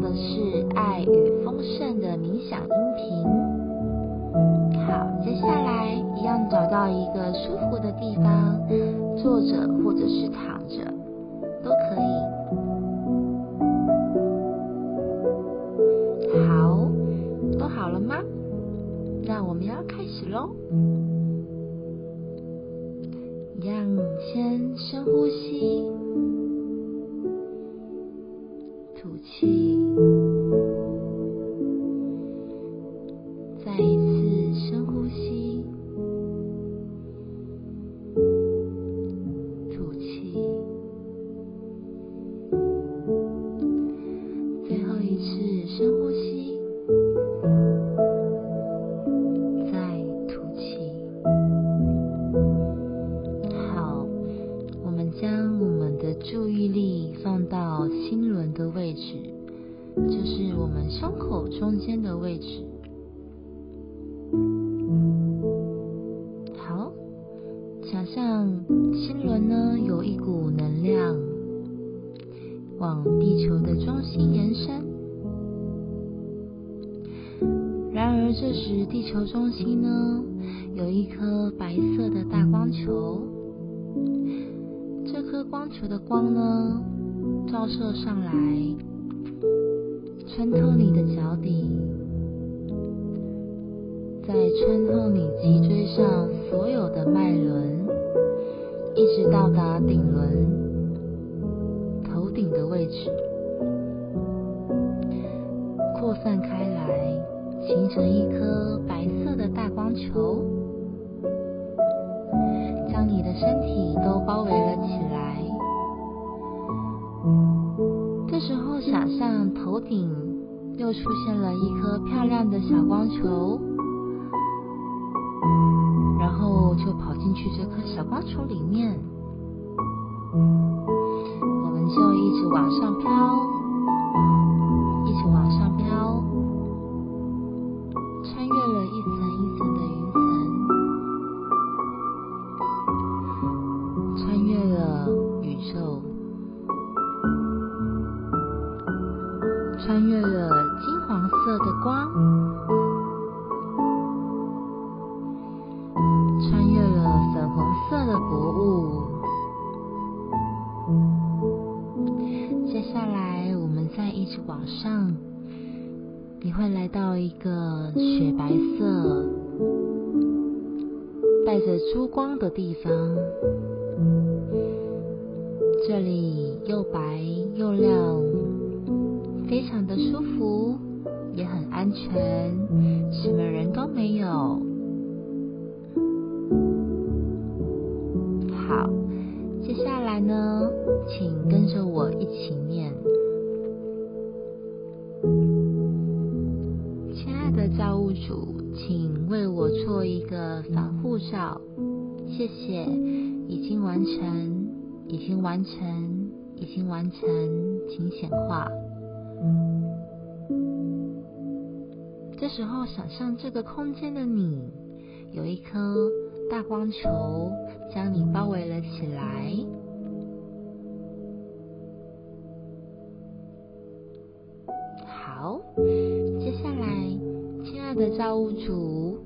的是爱与丰盛的冥想音频。好，接下来一样找到一个舒服的地方，坐着或者是躺着都可以。好，都好了吗？那我们要开始喽。吐气，我们胸口中间的位置。好，想象心轮呢有一股能量往地球的中心延伸。然而这时地球中心呢有一颗白色的大光球，这颗光球的光呢。照射上来，穿透你的脚底，再穿透你脊椎上所有的脉轮，一直到达顶轮、头顶的位置，扩散开来，形成一颗白色的大光球，将你的身体都包围了起来。头顶又出现了一颗漂亮的小光球，然后就跑进去这颗小光球里面，我们就一直往上飘，一直往上飘，早上，你会来到一个雪白色、带着珠光的地方。这里又白又亮。非常的舒服，也很安全，什么人都没有。好，接下来呢，请跟着我一起念：的防护罩，谢谢，已经完成，已经完成，已经完成，请显化。这时候，想象这个空间的你，有一颗大光球将你包围了起来。好，接下来，亲爱的造物主，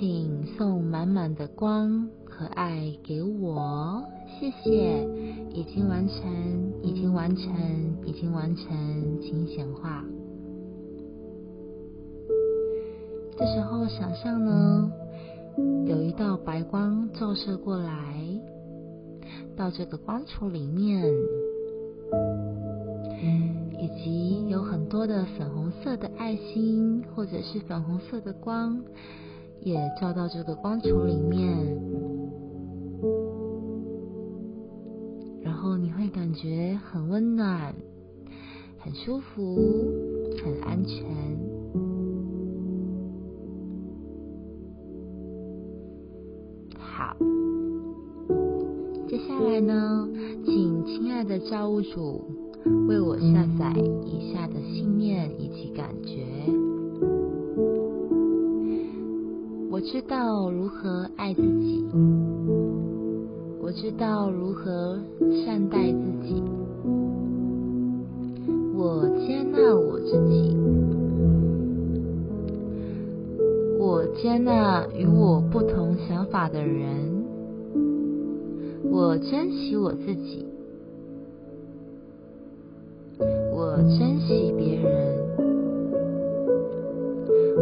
请送满满的光和爱给我，谢谢。已经完成，已经完成，已经完成，请显化。这时候，想象呢，有一道白光照射过来，到这个光球里面，以及有很多的粉红色的爱心，或者是粉红色的光，也照到这个光球里面。然后你会感觉很温暖、很舒服、很安全。好，接下来呢，请亲爱的造物主为我下载以下的信念以及感觉。我知道如何爱自己。我知道如何善待自己，我接纳我自己，我接纳与我不同想法的人，我珍惜我自己，我珍惜别人，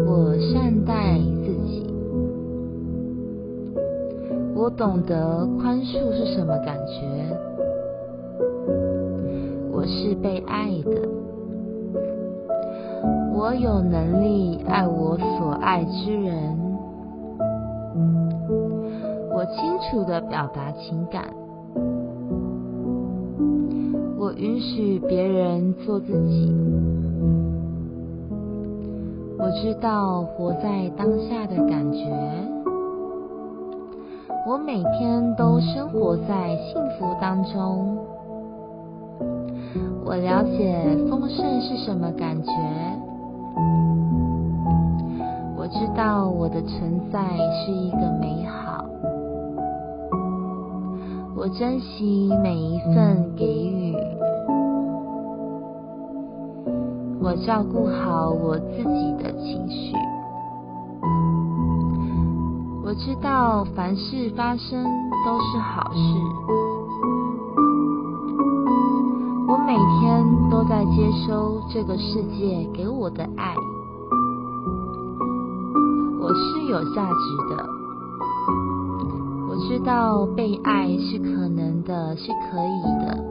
我善待自己，我懂得宽恕是什么感觉。我是被爱的，我有能力爱我所爱之人，我清楚的表达情感，我允许别人做自己，我知道活在当下的感觉，我每天都生活在幸福当中。我了解丰盛是什么感觉，我知道我的存在是一个美好，我珍惜每一份给予，我照顾好我自己的情绪，知道凡事发生都是好事。我每天都在接收这个世界给我的爱，我是有价值的。我知道被爱是可能的，是可以的。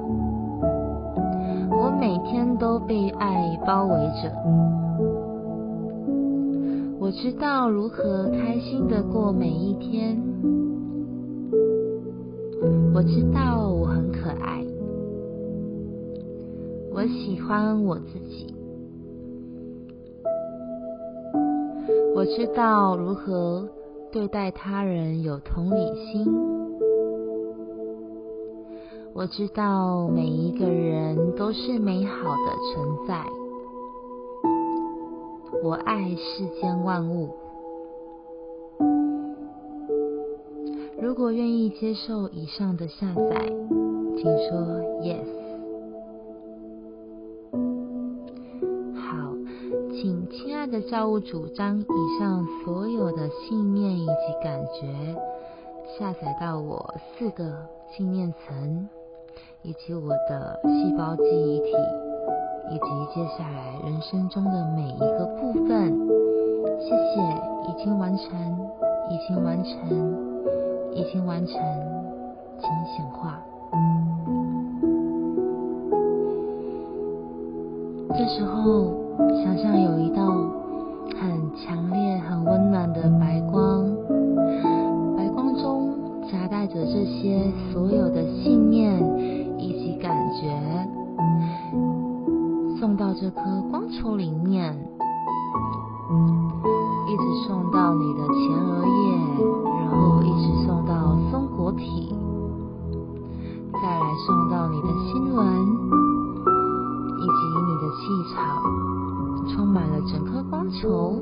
我每天都被爱包围着。知道如何开心的过每一天。我知道我很可爱。我喜欢我自己，我知道如何对待他人有同理心，我知道每一个人都是美好的存在，我爱世间万物。如果愿意接受以上的下载，请说 yes。好，请亲爱的造物主将以上所有的信念以及感觉下载到我四个信念层，以及我的细胞记忆体，以及接下来人生中的每一个部分。谢谢，已经完成，已经完成，已经完成，请显化。这时候，想象有一道。很强烈、很温暖的白光，白光中夹带着这些所有这颗光球里面，一直送到你的前额叶，然后一直送到松果体，再来送到你的心轮，以及你的气场。充满了整颗光球，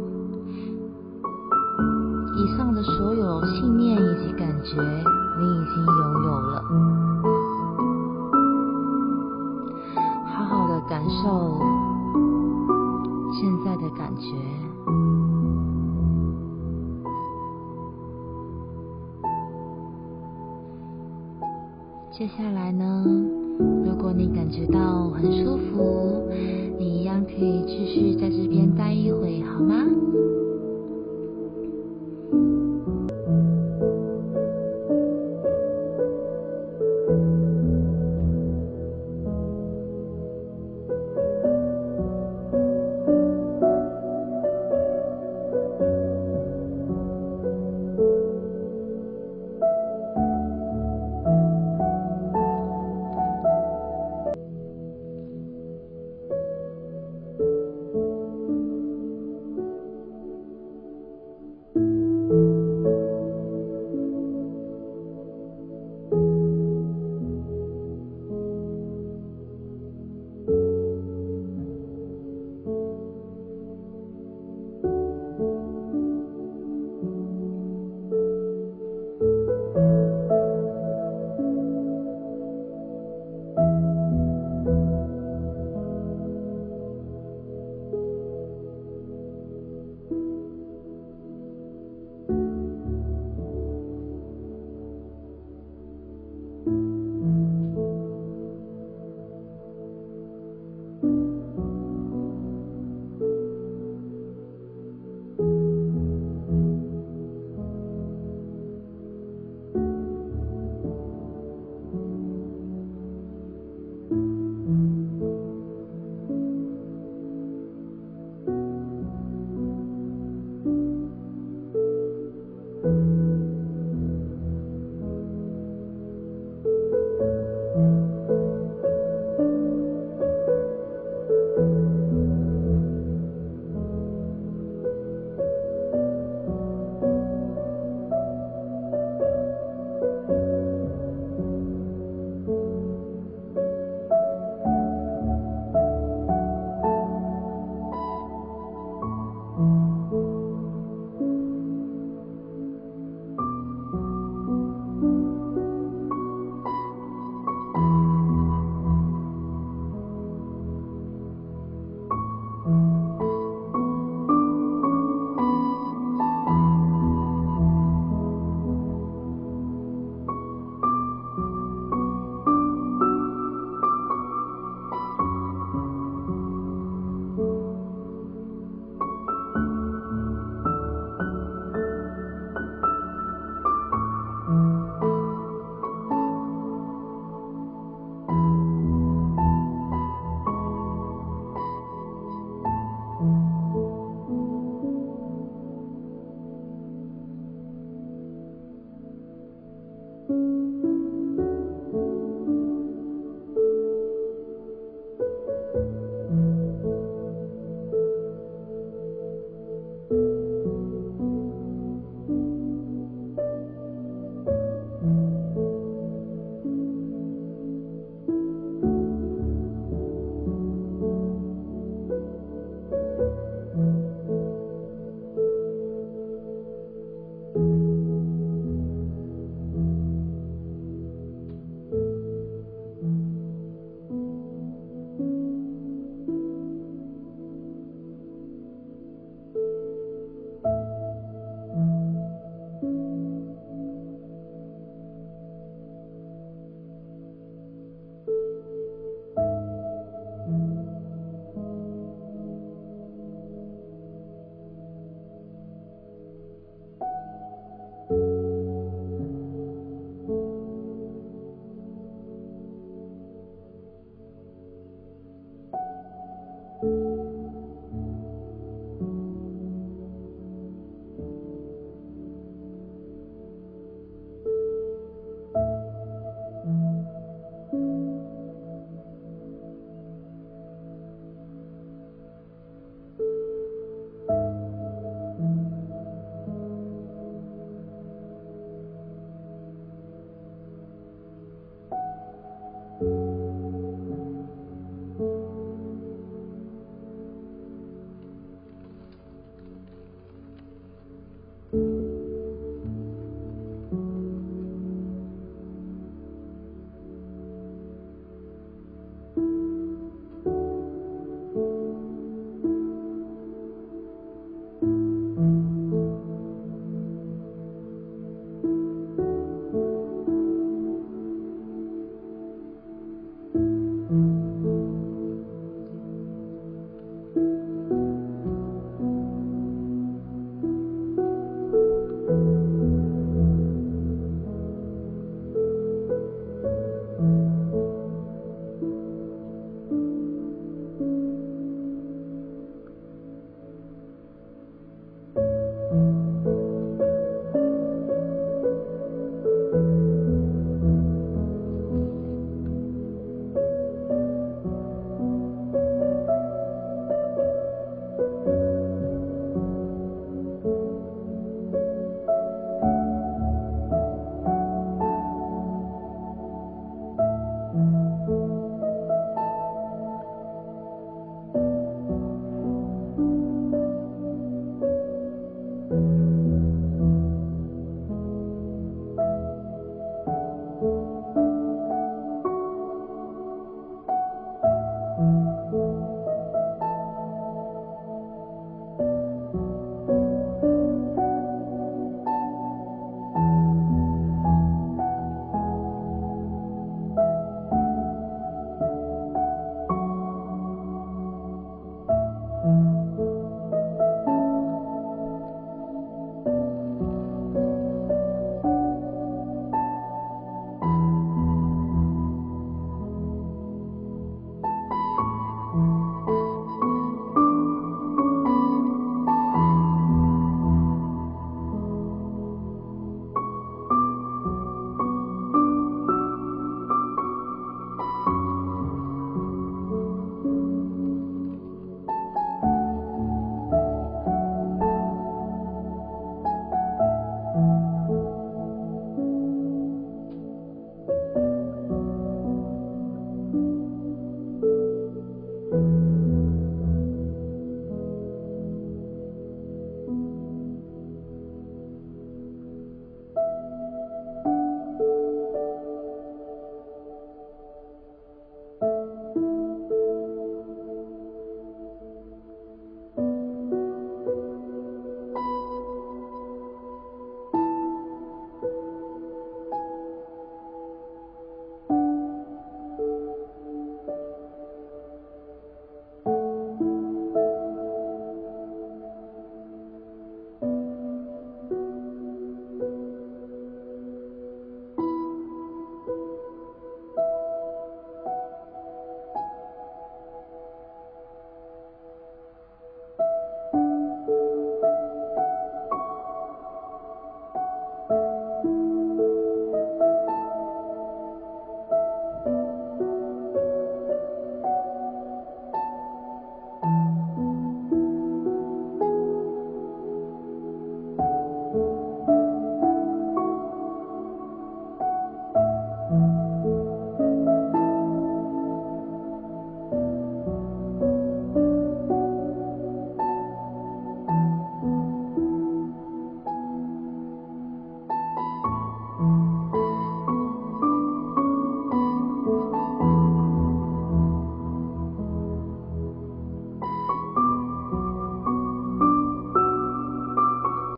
现在的感觉。接下来呢？如果你感觉到很舒服，你一样可以继续在这边待一会，好吗？